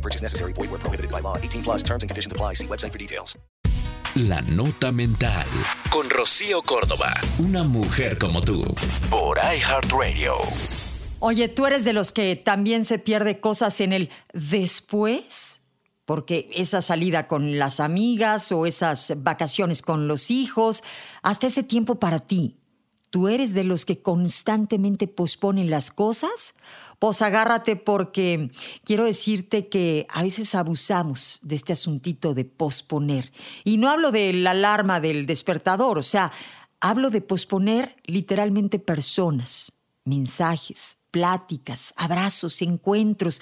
No purchase necessary. Void where prohibited by law. 18 plus terms and conditions apply. See website for details. La Nota Mental. Con Rocío Córdoba. Una mujer como tú. Por iHeartRadio. Oye, ¿tú eres de los que también se pierde cosas en el después? Porque esa salida con las amigas o esas vacaciones con los hijos, hasta ese tiempo para ti, ¿tú eres de los que constantemente posponen las cosas? Pues agárrate porque quiero decirte que a veces abusamos de este asuntito de posponer. Y no hablo de la alarma del despertador, o sea, hablo de posponer literalmente personas, mensajes, pláticas, abrazos, encuentros.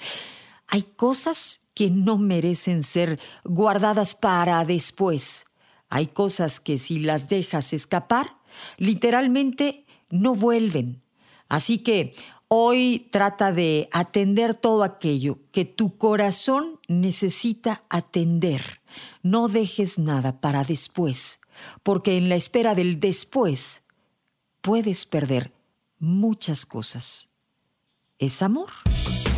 Hay cosas que no merecen ser guardadas para después. Hay cosas que si las dejas escapar, literalmente no vuelven. Así que hoy trata de atender todo aquello que tu corazón necesita atender. No dejes nada para después, porque en la espera del después puedes perder muchas cosas. ¿Es amor?